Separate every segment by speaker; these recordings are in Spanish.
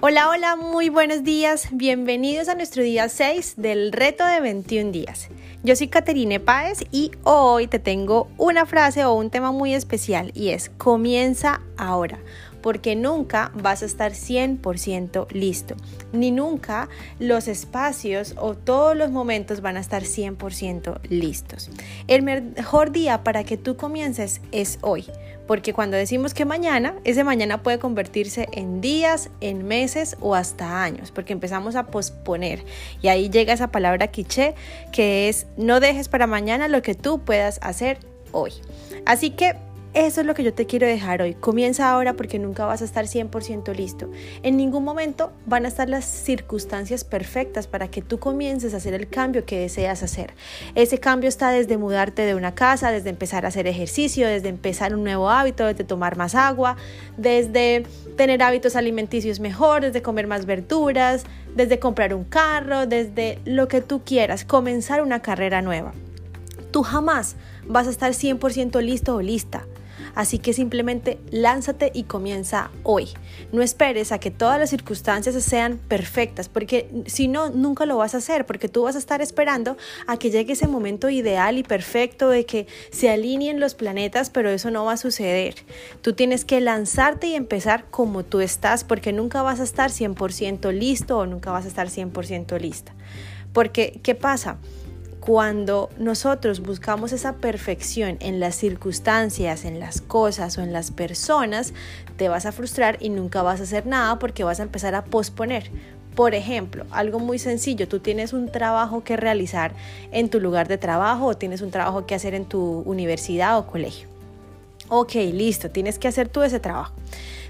Speaker 1: Hola, hola, muy buenos días. Bienvenidos a nuestro día 6 del reto de 21 días. Yo soy Caterine Páez y hoy te tengo una frase o un tema muy especial y es comienza ahora porque nunca vas a estar 100% listo, ni nunca los espacios o todos los momentos van a estar 100% listos. El mejor día para que tú comiences es hoy, porque cuando decimos que mañana, ese mañana puede convertirse en días, en meses o hasta años, porque empezamos a posponer. Y ahí llega esa palabra quiche que es no dejes para mañana lo que tú puedas hacer hoy. Así que eso es lo que yo te quiero dejar hoy. Comienza ahora porque nunca vas a estar 100% listo. En ningún momento van a estar las circunstancias perfectas para que tú comiences a hacer el cambio que deseas hacer. Ese cambio está desde mudarte de una casa, desde empezar a hacer ejercicio, desde empezar un nuevo hábito, desde tomar más agua, desde tener hábitos alimenticios mejores, desde comer más verduras, desde comprar un carro, desde lo que tú quieras, comenzar una carrera nueva. Tú jamás vas a estar 100% listo o lista. Así que simplemente lánzate y comienza hoy. No esperes a que todas las circunstancias sean perfectas, porque si no, nunca lo vas a hacer, porque tú vas a estar esperando a que llegue ese momento ideal y perfecto de que se alineen los planetas, pero eso no va a suceder. Tú tienes que lanzarte y empezar como tú estás, porque nunca vas a estar 100% listo o nunca vas a estar 100% lista. Porque, ¿qué pasa? Cuando nosotros buscamos esa perfección en las circunstancias, en las cosas o en las personas, te vas a frustrar y nunca vas a hacer nada porque vas a empezar a posponer. Por ejemplo, algo muy sencillo, tú tienes un trabajo que realizar en tu lugar de trabajo o tienes un trabajo que hacer en tu universidad o colegio. Ok, listo, tienes que hacer tú ese trabajo.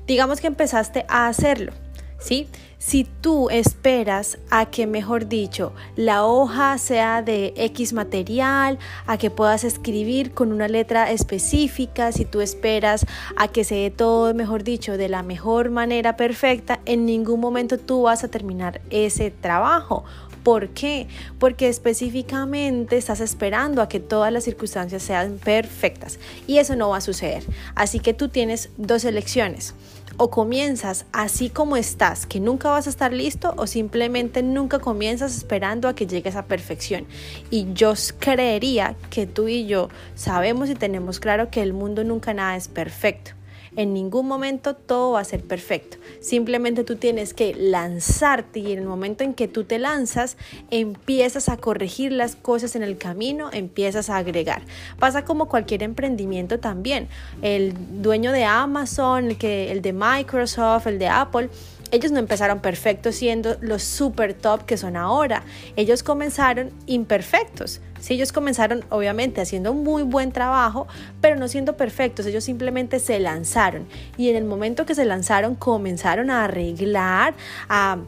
Speaker 1: Digamos que empezaste a hacerlo ¿sí? Si tú esperas a que, mejor dicho, la hoja sea de X material, a que puedas escribir con una letra específica, si tú esperas a que se dé todo, mejor dicho, de la mejor manera perfecta, en ningún momento tú vas a terminar ese trabajo. ¿Por qué? Porque específicamente estás esperando a que todas las circunstancias sean perfectas y eso no va a suceder. Así que tú tienes dos elecciones o comienzas así como estás, que vas a estar listo, o simplemente nunca comienzas esperando a que llegues a perfección. Y yo creería que tú y yo sabemos y tenemos claro que el mundo nunca nada es perfecto. En ningún momento todo va a ser perfecto. Simplemente tú tienes que lanzarte y en el momento en que tú te lanzas, empiezas a corregir las cosas en el camino, empiezas a agregar. Pasa como cualquier emprendimiento también. El dueño de Amazon, el, que, el de Microsoft, el de Apple, ellos no empezaron perfectos siendo los super top que son ahora. Ellos comenzaron imperfectos. Sí, ellos comenzaron obviamente haciendo un muy buen trabajo, pero no siendo perfectos. Ellos simplemente se lanzaron. Y en el momento que se lanzaron comenzaron a arreglar, a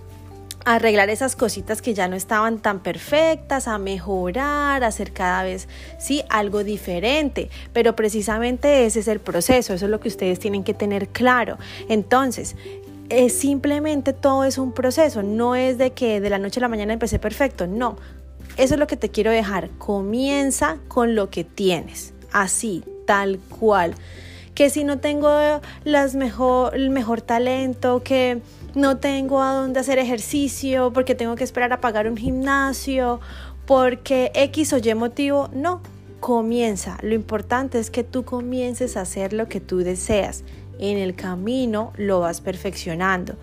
Speaker 1: arreglar esas cositas que ya no estaban tan perfectas, a mejorar, a hacer cada vez sí algo diferente, pero precisamente ese es el proceso, eso es lo que ustedes tienen que tener claro. Entonces, es simplemente todo es un proceso, no es de que de la noche a la mañana empecé perfecto, no. Eso es lo que te quiero dejar. Comienza con lo que tienes, así, tal cual. Que si no tengo las mejor, el mejor talento, que no tengo a dónde hacer ejercicio, porque tengo que esperar a pagar un gimnasio, porque X o Y motivo, no. Comienza. Lo importante es que tú comiences a hacer lo que tú deseas en el camino lo vas perfeccionando,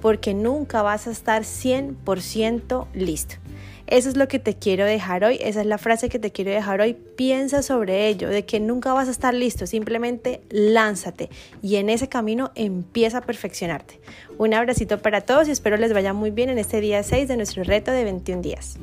Speaker 1: porque nunca vas a estar 100% listo. Eso es lo que te quiero dejar hoy, esa es la frase que te quiero dejar hoy. Piensa sobre ello, de que nunca vas a estar listo, simplemente lánzate y en ese camino empieza a perfeccionarte. Un abracito para todos y espero les vaya muy bien en este día 6 de nuestro reto de 21 días.